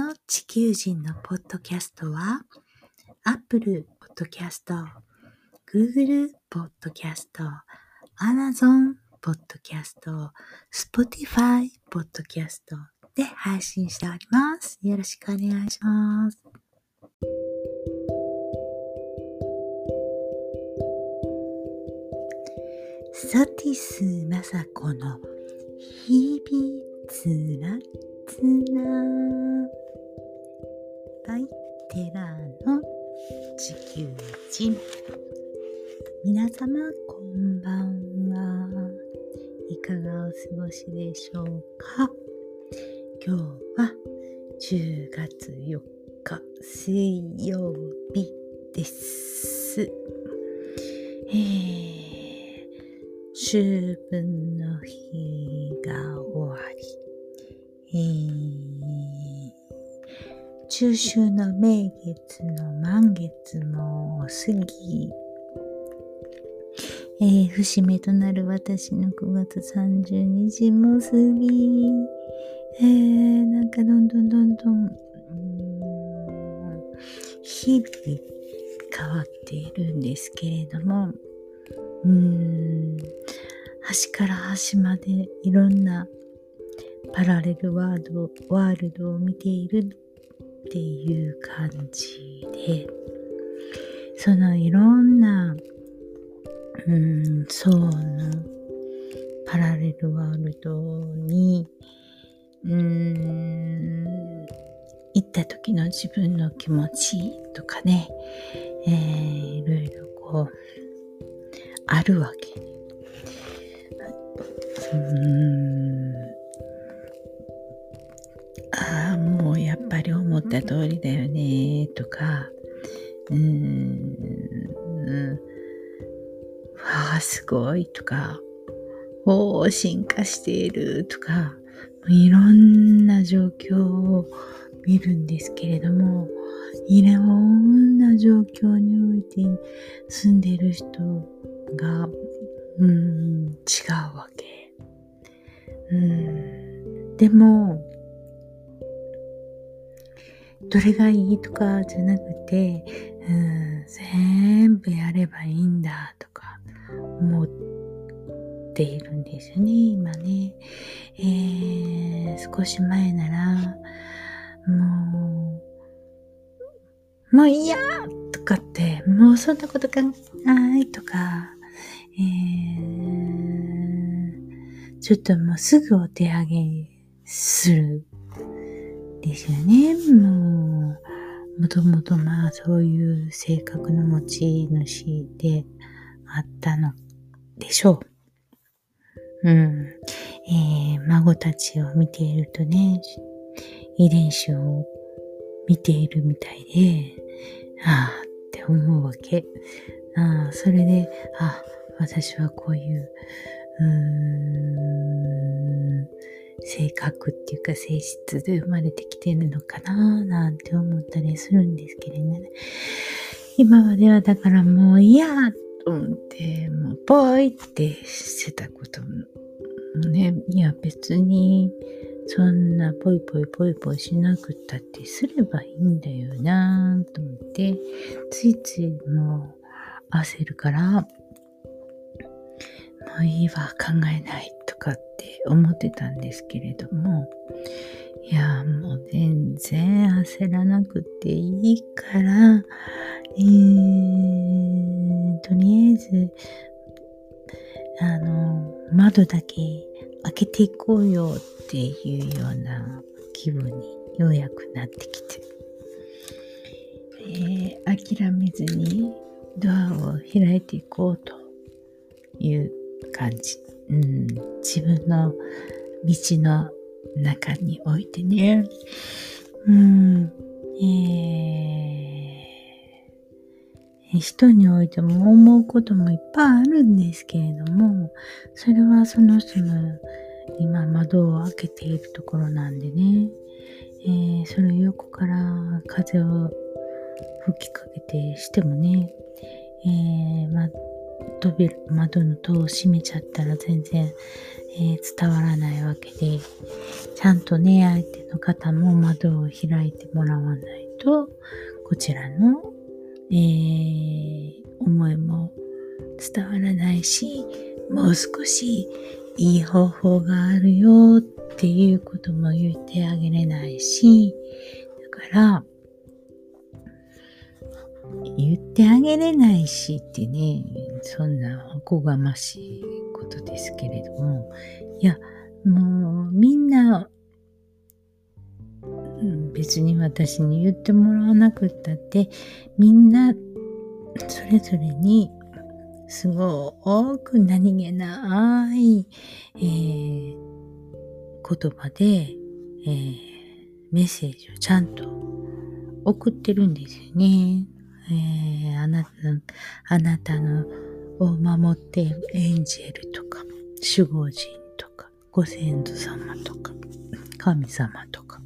の地球人のポッドキャストは、Apple Podcast、Google Podcast、Amazon Podcast、Spotify Podcast で配信しております。よろしくお願いします。ソティス・マサコの日々つらつらバイテラの地球人。皆様こんばんは。いかがお過ごしでしょうか？今日は10月4日水曜日です。えー、秋分の日が終わり、えー、中秋の名月の満月も過ぎ、えー、節目となる私の9月30日も過ぎ、えー、なんかどんどんどんどん、日々変わっているんですけれども、うーん、端から端までいろんなパラレルワードワールドを見ているっていう感じで、そのいろんな、うん、層のパラレルワールドに、うん、行った時の自分の気持ちとかね、えー、いろいろこう、あるわけ。うん。ぱり思った通りだよね、とか、うーん、わあ、すごいとか、おお、進化しているとか、いろんな状況を見るんですけれども、いろんな状況において住んでいる人が、うん、違うわけ。うん、でも、どれがいいとかじゃなくて、うん、全部やればいいんだとか思っているんですよね、今ね。えー、少し前なら、もう、もういいやとかって、もうそんなこと考えないとか、えー、ちょっともうすぐお手上げする。ですよね。もう、もともとまあそういう性格の持ち主であったのでしょう。うん。えー、孫たちを見ているとね、遺伝子を見ているみたいで、ああって思うわけ。ああ、それで、あ私はこういう、うーん、性格っていうか性質で生まれてきてるのかななんて思ったりするんですけれどね。今まではだからもう嫌と思って、もうぽいってしてたこともね、いや別にそんなぽいぽいぽいぽいしなくったってすればいいんだよなと思って、ついついもう焦るから、もういいわ、考えないとかってって思ってたんですけれども、いや、もう全然焦らなくていいから、えー、とりあえず、あの、窓だけ開けていこうよっていうような気分にようやくなってきて、えー、諦めずにドアを開いていこうという感じ。うん、自分の道の中においてね。うん、えー、人においても思うこともいっぱいあるんですけれども、それはその人の今窓を開けているところなんでね、えー、それを横から風を吹きかけてしてもね、えー、ま、扉、窓の戸を閉めちゃったら全然、えー、伝わらないわけで、ちゃんとね、相手の方も窓を開いてもらわないと、こちらの、えー、思いも伝わらないし、もう少しいい方法があるよっていうことも言ってあげれないし、だから、言ってあげれないしってね、そんなおこがましいことですけれども、いや、もうみんな、別に私に言ってもらわなくったって、みんなそれぞれにすごく何気ない、えー、言葉で、えー、メッセージをちゃんと送ってるんですよね。えー、あなた、あなたのを守っているエンジェルとか、守護神とか、ご先祖様とか、神様とか。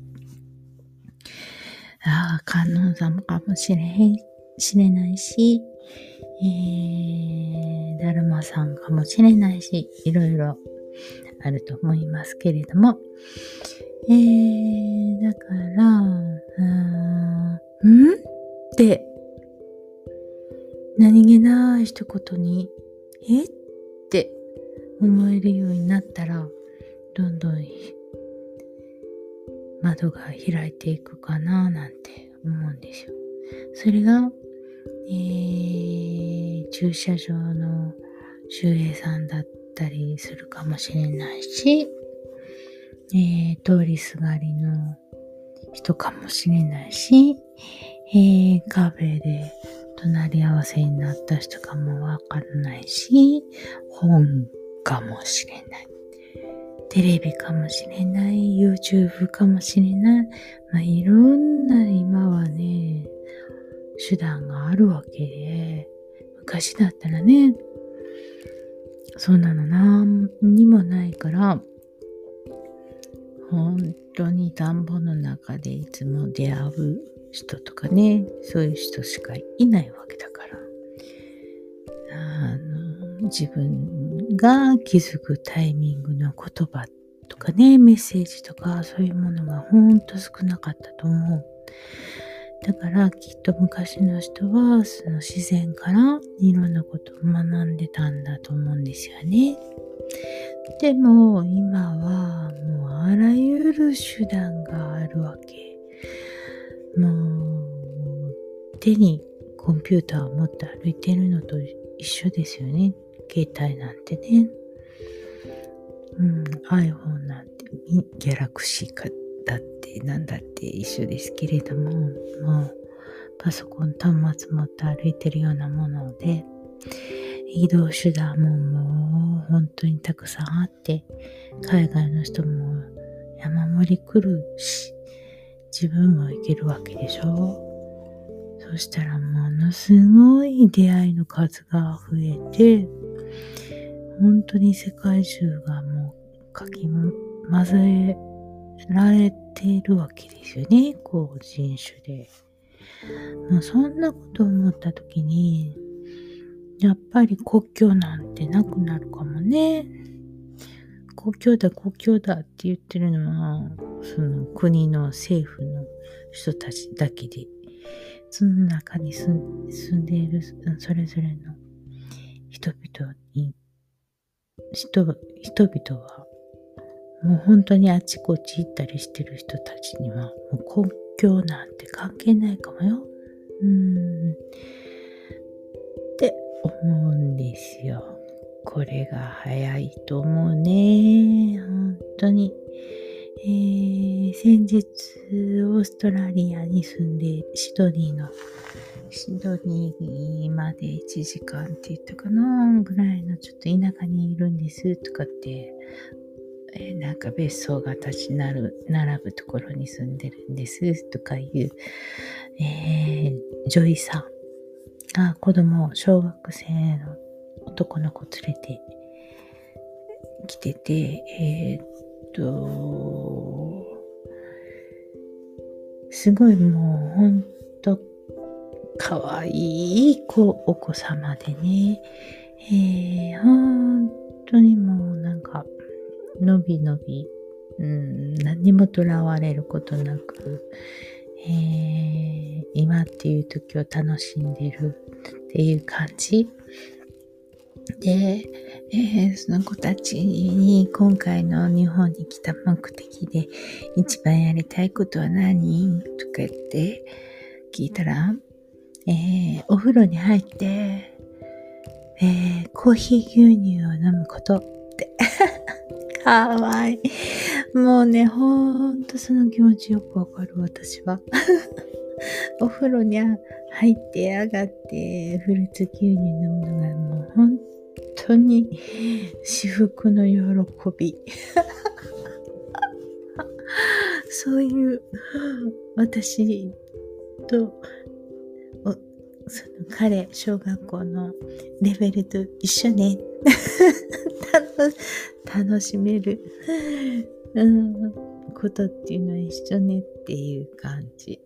ああ、観音様かもしれへん、しれないし、えー、だるまさんかもしれないし、いろいろあると思いますけれども、えー、だから、うん、ん？って何気ない一言に、え？って思えるようになったら、どんどん窓が開いていくかななんて思うんですよ。それが、えー、駐車場の周平さんだったりするかもしれないし、えー、通りすがりの人かもしれないし、えー、カフェで隣り合わせになった人かもわからないし、本かもしれない。テレビかもしれない。YouTube かもしれない。まあ、いろんな今はね、手段があるわけで、昔だったらね、そんなの何にもないから、本当に田んぼの中でいつも出会う人とかね、そういう人しかいないわけだから。あの自分が気づくタイミングの言葉とかね、メッセージとかそういうものがほんと少なかったと思う。だからきっと昔の人はその自然からいろんなことを学んでたんだと思うんですよね。でも今はもうあらゆる手段があるわけ。もう、手にコンピューターを持って歩いてるのと一緒ですよね。携帯なんてね。うん、iPhone なんて、ギャラクシーかだってなんだって一緒ですけれども、もう、パソコン端末持って歩いてるようなもので、移動手段ももう本当にたくさんあって、海外の人も山盛り来るし、自分もいけるわけでしょ？そしたらものすごい出会いの数が増えて、本当に世界中がもうかき混ぜられているわけですよね。こう人種で。まあ、そんなこと思った時に、やっぱり国境なんてなくなるかもね。国境だ国境だって言ってるのは、その国の政府の人たちだけで、その中に住んでいるそれぞれの人々に、人人々は、もう本当にあちこち行ったりしてる人たちには、もう国境なんて関係ないかもよ。うん。って思うんですよ。これが早いと思うね。本当に。えー、先日、オーストラリアに住んで、シドニーの、シドニーまで1時間って言ったかなぐらいのちょっと田舎にいるんですとかって、えー、なんか別荘が立ちなる並ぶところに住んでるんですとかいう、えー、女医さんが子供、小学生の男の子連れて来てて、えー、っと、すごいもうほんとかわいい子、お子様でね、えー、本当にもうなんか、のびのび、うん、何もとらわれることなく、えー、今っていう時を楽しんでるっていう感じ。で、えー、その子たちに今回の日本に来た目的で一番やりたいことは何？とか言って聞いたら、えー、お風呂に入って、えー、コーヒー牛乳を飲むことって。かわいい。もうね、ほんとその気持ちよくわかる、私は。お風呂に入って上がってフルーツ牛乳飲むのがもう本当に至福の喜び。そういう私とその彼、小学校のレベルと一緒ね。楽しめる、うん、ことっていうのは一緒ねっていう感じ。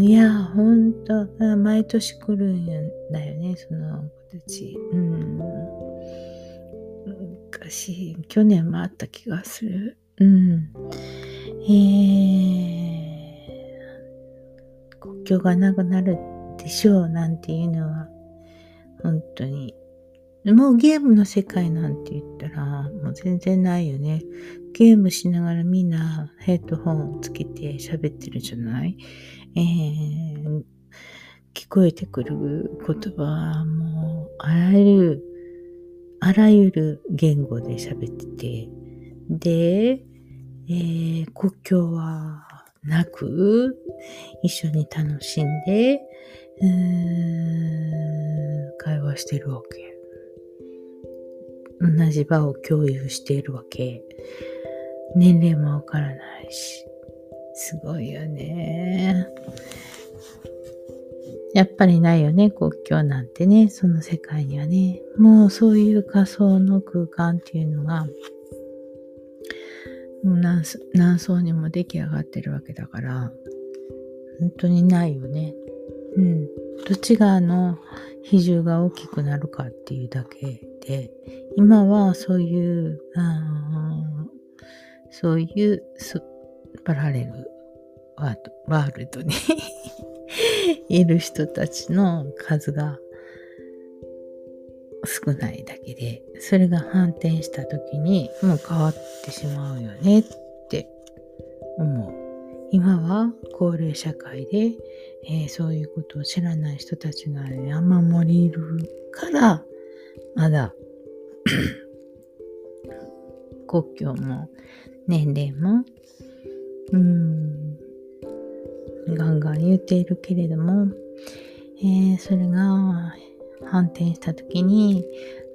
いや、ほんと、毎年来るんだよね、そのたち。うん。昔、去年もあった気がする。うん。えー、国境がなくなるでしょうなんていうのは、本当に。もうゲームの世界なんて言ったら、もう全然ないよね。ゲームしながらみんなヘッドホンつけて喋ってるじゃない？えー、聞こえてくる言葉はもう、あらゆる、あらゆる言語で喋ってて、で、えー、国境はなく、一緒に楽しんで、うん会話してるわけ。同じ場を共有しているわけ。年齢もわからないし。すごいよね。やっぱりないよね、国境なんてね、その世界にはね。もうそういう仮想の空間っていうのが、何何層にも出来上がってるわけだから、本当にないよね。うん。どっち側の比重が大きくなるかっていうだけで、今はそういう、あそういうパラレルワールドに いる人たちの数が少ないだけで、それが反転した時にもう変わってしまうよねって思う。今は高齢社会で、えー、そういうことを知らない人たちが山盛りいるから、まだ 国境も年齢も、うん、ガンガン言っているけれども、えー、それが反転した時に、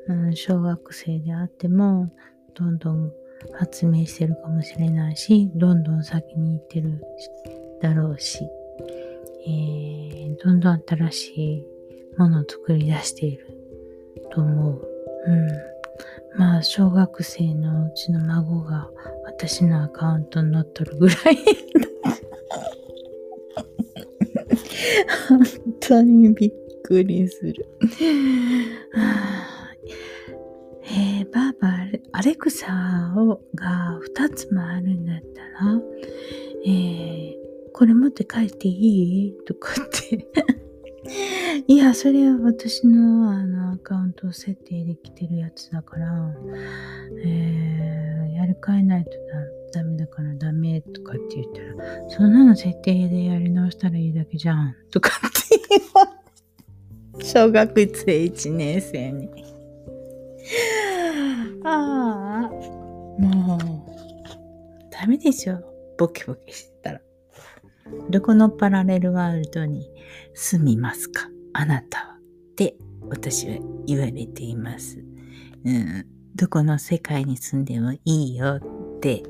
うん、小学生であっても、どんどん発明してるかもしれないし、どんどん先に行ってるだろうし、えー、どんどん新しいものを作り出していると思う。うん。まあ、小学生のうちの孫が私のアカウントに載っとるぐらい本当にびっくりする。えー、ばあば、アレクサをが2つもあるんだったら、えー、これ持って帰っていい？とかって。いや、それは私のあのアカウント設定できてるやつだから、えー、やり替えないとダダメだからダメとかって言ったら、そんなの設定でやり直したらいいだけじゃんとかって言わ小学生1年生に。ああ、もう、ダメでしょ。ボケボケしてたら。どこのパラレルワールドに住みますか？あなたは。って私は言われています。うん、どこの世界に住んでもいいよって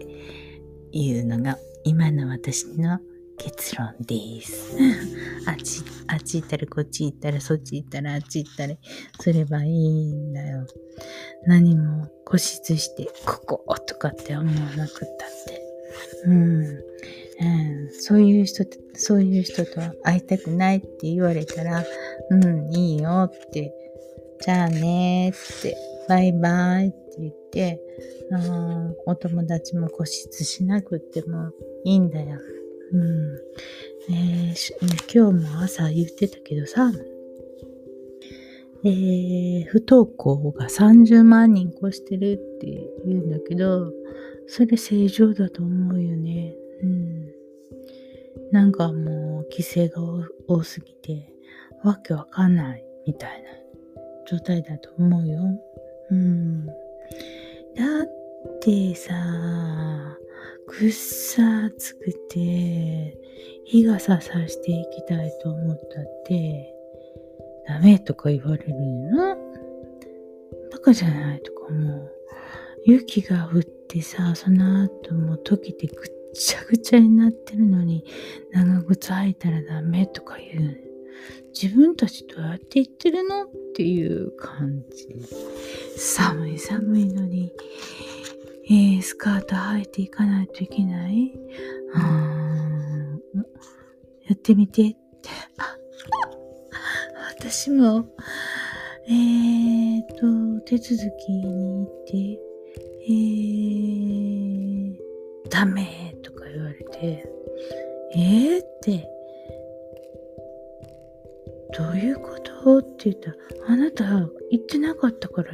いうのが今の私の結論です。あっち、あっち行ったらこっち行ったらそっち行ったらあっち行ったりすればいいんだよ。何も固執してこことかって思わなくったって。うん。うん、そういう人、そういう人と会いたくないって言われたら、うん、いいよって、じゃあねって、バイバイって言って、あお友達も固執しなくてもいいんだよ。うん。えー、今日も朝言ってたけどさ、えー、不登校が30万人越してるって言うんだけど、それ正常だと思うよね。うん。なんかもう規制が多すぎて、わけわかんないみたいな状態だと思うよ。うん。だってさ、くっさ暑くて、日傘さしていきたいと思ったって、ダメとか言われるの？バカじゃないとか思う。雪が降ってさ、その後も溶けてぐっちゃぐちゃになってるのに、長靴履いたらダメとか言う。自分たちどうやって言ってるの？っていう感じ。寒い寒いのに、えー、スカート履いていかないといけない？あー。やってみて。って。私も、えーと、手続きに行って、えー、ダメとか言われて、えーって、どういうこと？って言ったら、あなた言ってなかったから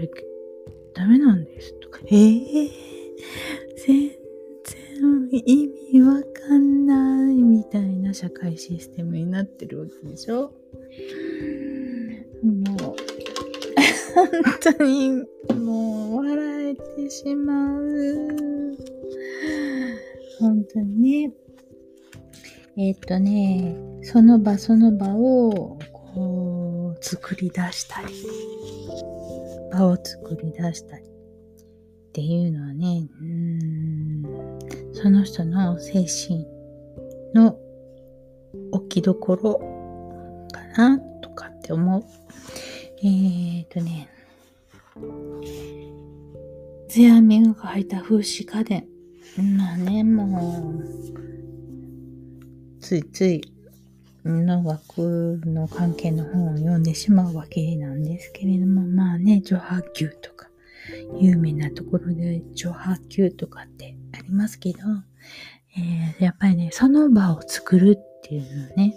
ダメなんですとか、えー、全然意味わかんないみたいな社会システムになってるわけでしょ？もう、本当にもう笑えてしまう。本当にね。えっ、とね、その場その場をこう作り出したり、場を作り出したりっていうのはね、うんその人の精神の置きどころかなとかって思う。えっ、とね、ゼアミンが書いた風刺家電。まあね、もう、ついつい農学の関係の本を読んでしまうわけなんですけれども、まあね、女波球とか、有名なところで女波球とかってありますけど、えー、やっぱりね、その場を作るっていうのはね、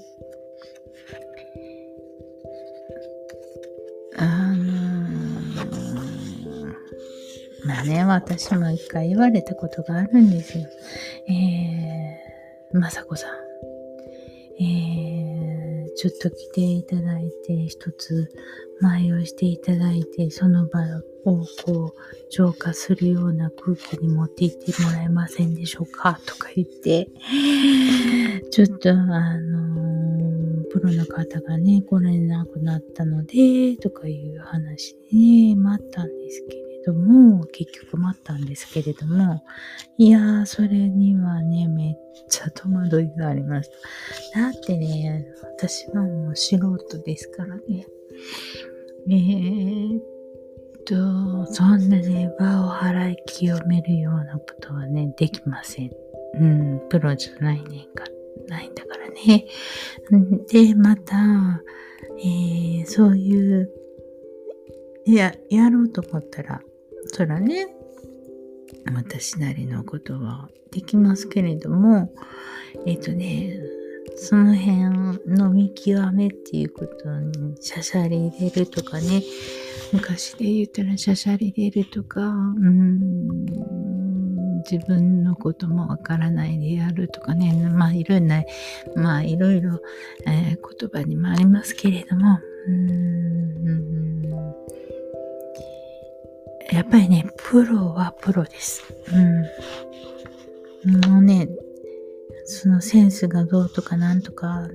あのー、まあね、私も一回言われたことがあるんですよ。えー、まさこさん。ちょっと来ていただいて、一つ前をしていただいて、その場をこう、浄化するような空気に持っていってもらえませんでしょうか？とか言って、ちょっとあのー、プロの方がね、来れなくなったので、とかいう話に、ね、待ったんですけれども、結局待ったんですけれども、いやー、それにはね、めっちゃ戸惑いがありました。だってね、私はもう素人ですからね。えー、っと、そんなね、場を払い清めるようなことはね、できません。うん、プロじゃないねんか、ないんだからね。で、また、えー、そういう、いや、やろうと思ったら、そらね、私なりのことはできますけれども、えっ、ー、とね、その辺の見極めっていうことに、しゃしゃり入れるとかね、昔で言ったらしゃしゃり入れるとか、うん、自分のこともわからないでやるとかね、まあいろんな、まあいろいろ、えー、言葉にもありますけれども、うん。やっぱりね、プロはプロです。うん。もうね、そのセンスがどうとかなんとか、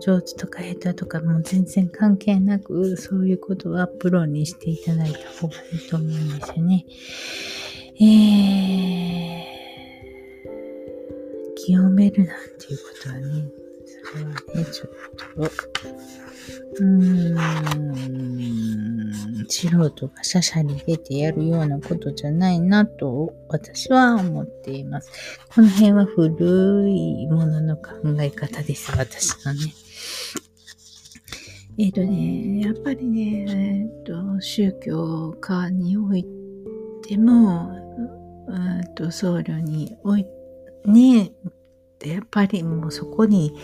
上手とか下手とかもう全然関係なく、そういうことはプロにしていただいた方がいいと思うんですよね。えー、清めるなんていうことはね、それはね、ちょっと、うん、素人がシャシャリ出てやるようなことじゃないなと私は思っています。この辺は古いものの考え方です、私のね。えっ、ー、とね、やっぱりね、えっ、ー、と、宗教家においても、うんと僧侶において、ね、やっぱりもうそこに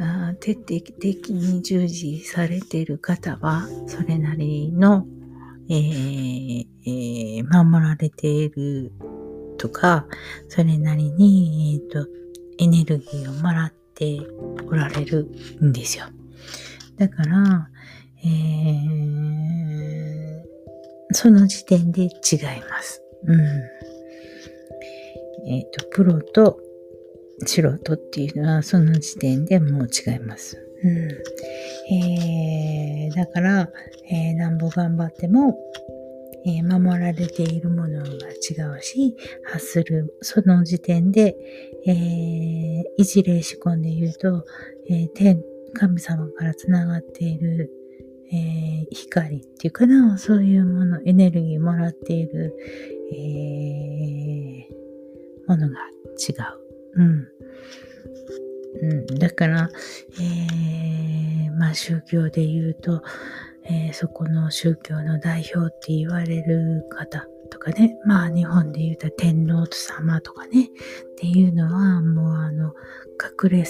あ徹底的に従事されている方は、それなりの、えーえー、守られているとか、それなりに、えっ、ー、と、エネルギーをもらっておられるんですよ。だから、えー、その時点で違います。うん。えっ、ー、と、プロと素人っていうのはその時点でもう違います。うん。えー、だから、えー、なんぼ頑張っても、えー、守られているものが違うし、発する、その時点で、えー、一例仕込んで言うと、えー、天、神様から繋がっている、えー、光っていうかな、そういうもの、エネルギーもらっている、えー、ものが違う。うん。うん、だから、えー、まあ宗教で言うと、えー、そこの宗教の代表って言われる方とかね、まあ日本で言うと天皇様とかね、っていうのはもうあの、隠れ、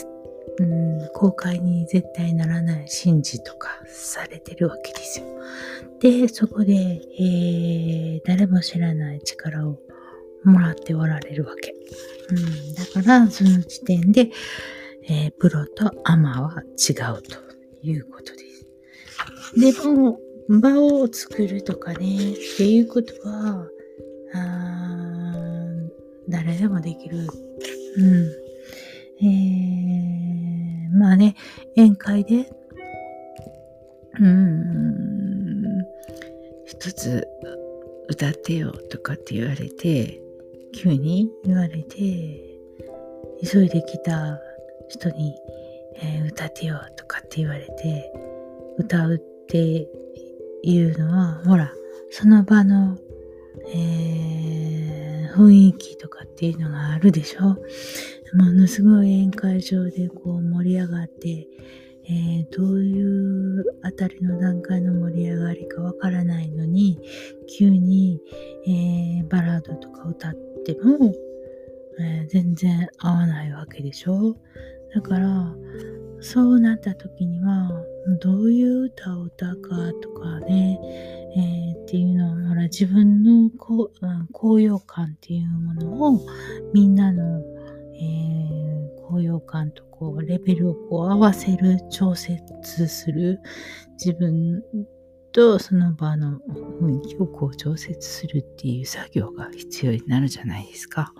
うん、公開に絶対ならない神事とかされてるわけですよ。で、そこで、えー、誰も知らない力をもらっておられるわけ。うん、だから、その時点で、えー、プロとアマは違うということです。でも、場を作るとかね、っていうことは、あ誰でもできる。うん。えー、まあね、宴会で、うん、一つ歌ってよとかって言われて、急に言われて、急いで来た人に、えー、歌ってよとかって言われて、歌うっていうのは、ほら、その場の、えー、雰囲気とかっていうのがあるでしょ？ものすごい宴会場でこう盛り上がって、えー、どういうあたりの段階の盛り上がりかわからないのに、急に、えー、バラードとか歌っても、えー、全然合わないわけでしょ？だから、そうなった時には、どういう歌を歌うかとかね、えー、っていうのは、ほら、自分の、高揚感っていうものを、みんなの、えー、高揚感とこう、レベルをこう合わせる、調節する、自分とその場の雰囲気をこう調節するっていう作業が必要になるじゃないですか。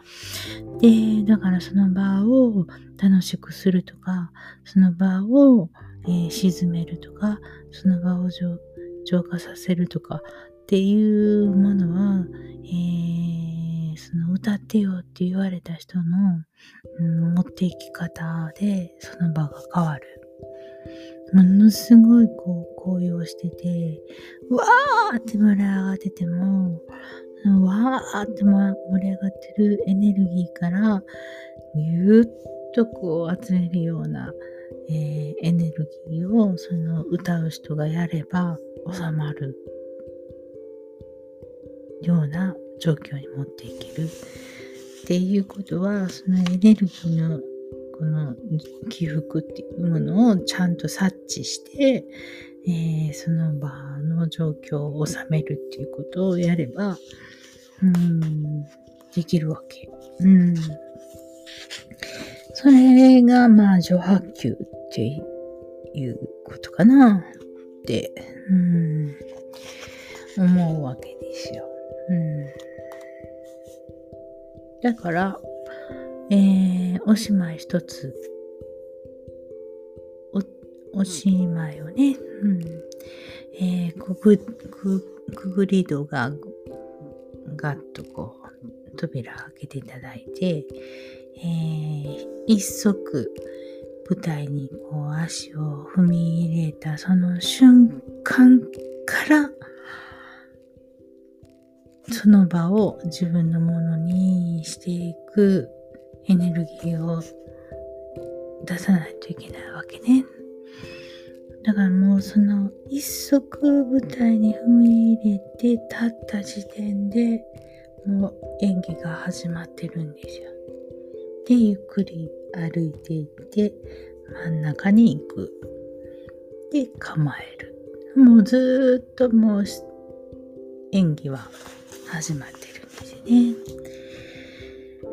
で、だからその場を楽しくするとか、その場を、えー、沈めるとか、その場を浄化させるとかっていうものは、えー、その歌ってよって言われた人の、うん、持っていき方でその場が変わる。ものすごいこう高揚してて、わーって盛り上がってても、わーって盛り上がってるエネルギーから、ぎゅっとこう集めるような、えー、エネルギーをその歌う人がやれば収まるような状況に持っていける。っていうことはそのエネルギーのこの起伏っていうものをちゃんと察知して、えー、その場の状況を収めるっていうことをやれば、うん、できるわけ。うん。それが、まあ、上波球っていうことかなって、うん、思うわけですよ。うん。だから、えー、おしまい一つ。お、おしまいをね、うん。えー、くぐ、く、くぐり戸が、ガッとこう、扉開けていただいて、えー、一足、舞台にこう足を踏み入れたその瞬間から、その場を自分のものにしていくエネルギーを出さないといけないわけね。だからもうその一足舞台に踏み入れて立った時点でもう演技が始まってるんですよ。で、ゆっくり歩いていって真ん中に行く。で、構える。もうずっともう演技は始まってるんですよね。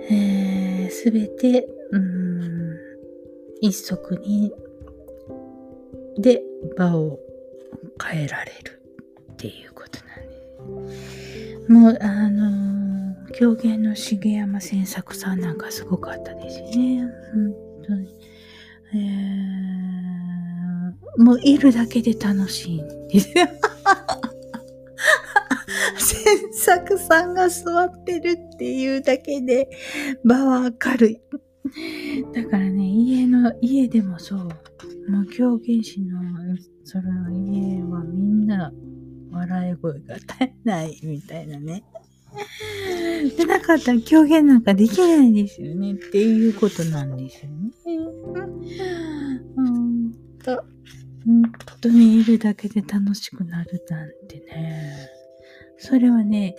えー、べて、うん、一足にで場を変えられるっていうことなんです。もう、あのー、狂言の重山千作さんなんかすごかったですね。本当に。えー、もういるだけで楽しいんですよ。千作さんが座ってるっていうだけで場は明るい。だからね、家の、家でもそう。もう狂言師のその家はみんな笑い声が絶えないみたいなね。でなかったら狂言なんかできないですよねっていうことなんですよね。ほん。と、本当にいるだけで楽しくなるなん。てね。それはね、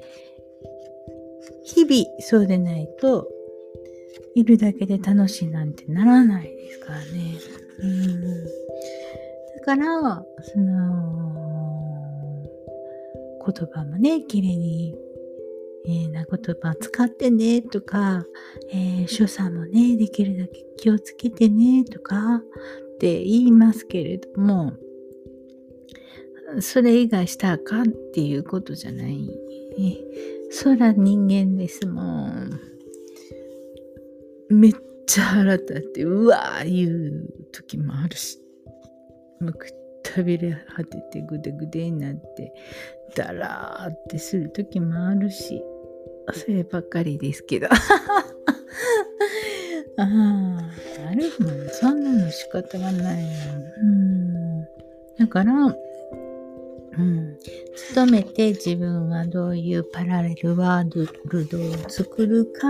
日々そうでないと、いるだけで楽しいなんてならないですからね。うん。だから、その、言葉もね、綺麗に、えー、な言葉使ってねとか、えー、所作もね、できるだけ気をつけてねとかって言いますけれども、それ以外したらあかんっていうことじゃない。そら人間ですもん。めっちゃ腹立って、うわー言う時もあるし、もうくったびれ果ててぐでぐでになって、だらーってする時もあるし、そればっかりですけど。ああ、あるもん。そんなの仕方がない。うん。だから、うん、努めて自分はどういうパラレルワールドを作るか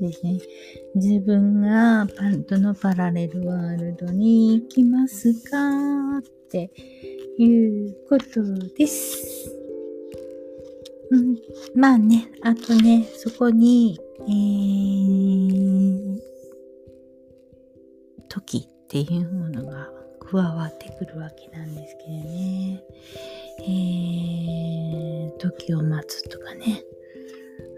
ですね。自分がどのパラレルワールドに行きますかっていうことです。うん、まあね、あとね、そこに、えー、時っていうものが加わってくるわけなんですけどね。えー、時を待つとかね、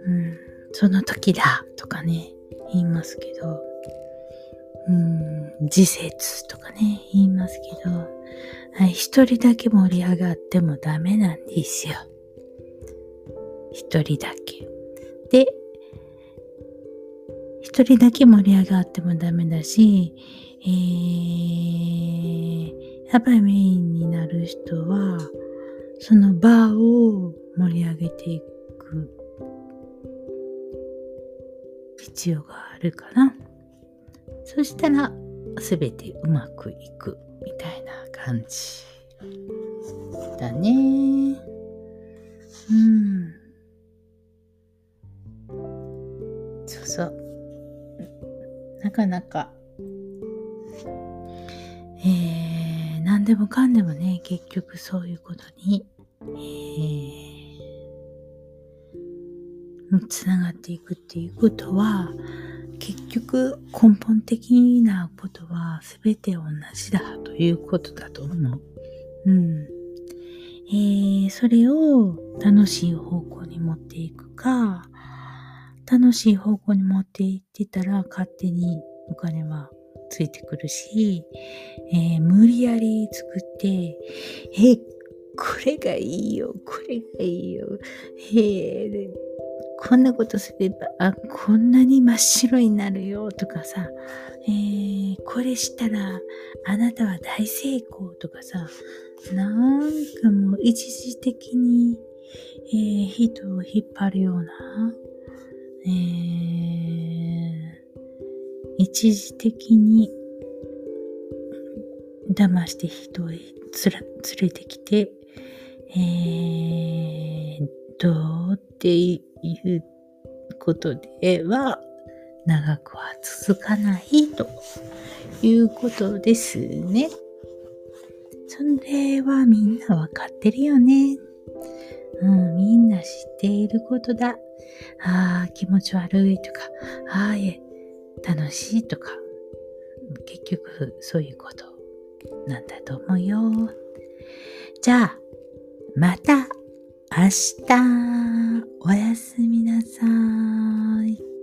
うん、その時だとかね、言いますけど、うん、時節とかね、言いますけど、はい、一人だけ盛り上がってもダメなんですよ。一人だけ。で、一人だけ盛り上がってもダメだし、えー、やっぱりメインになる人は、その場を盛り上げていく必要があるかな。そしたら全てうまくいくみたいな感じだね。うん。そうそう。なかなか、えー、でもかんでもね、結局そういうことにえー、つながっていくっていうことは、結局根本的なことは全て同じだということだと思う。うん。えー、それを楽しい方向に持っていくか、楽しい方向に持っていってたら勝手にお金はついてくるし、えー、無理やり作って、え、これがいいよ、これがいいよ。へえ、こんなことすれば、あ、こんなに真っ白になるよとかさ、えー、これしたらあなたは大成功とかさ、なんかもう一時的に、えー、人を引っ張るような、えー、一時的に騙して人を連れてきて、えー、どうっていうことでは長くは続かないということですね。それはみんなわかってるよね。うん、みんな知っていることだ。ああ、気持ち悪いとか、ああ、え、楽しいとか、結局そういうことなんだと思うよ。じゃあ、また明日、おやすみなさい。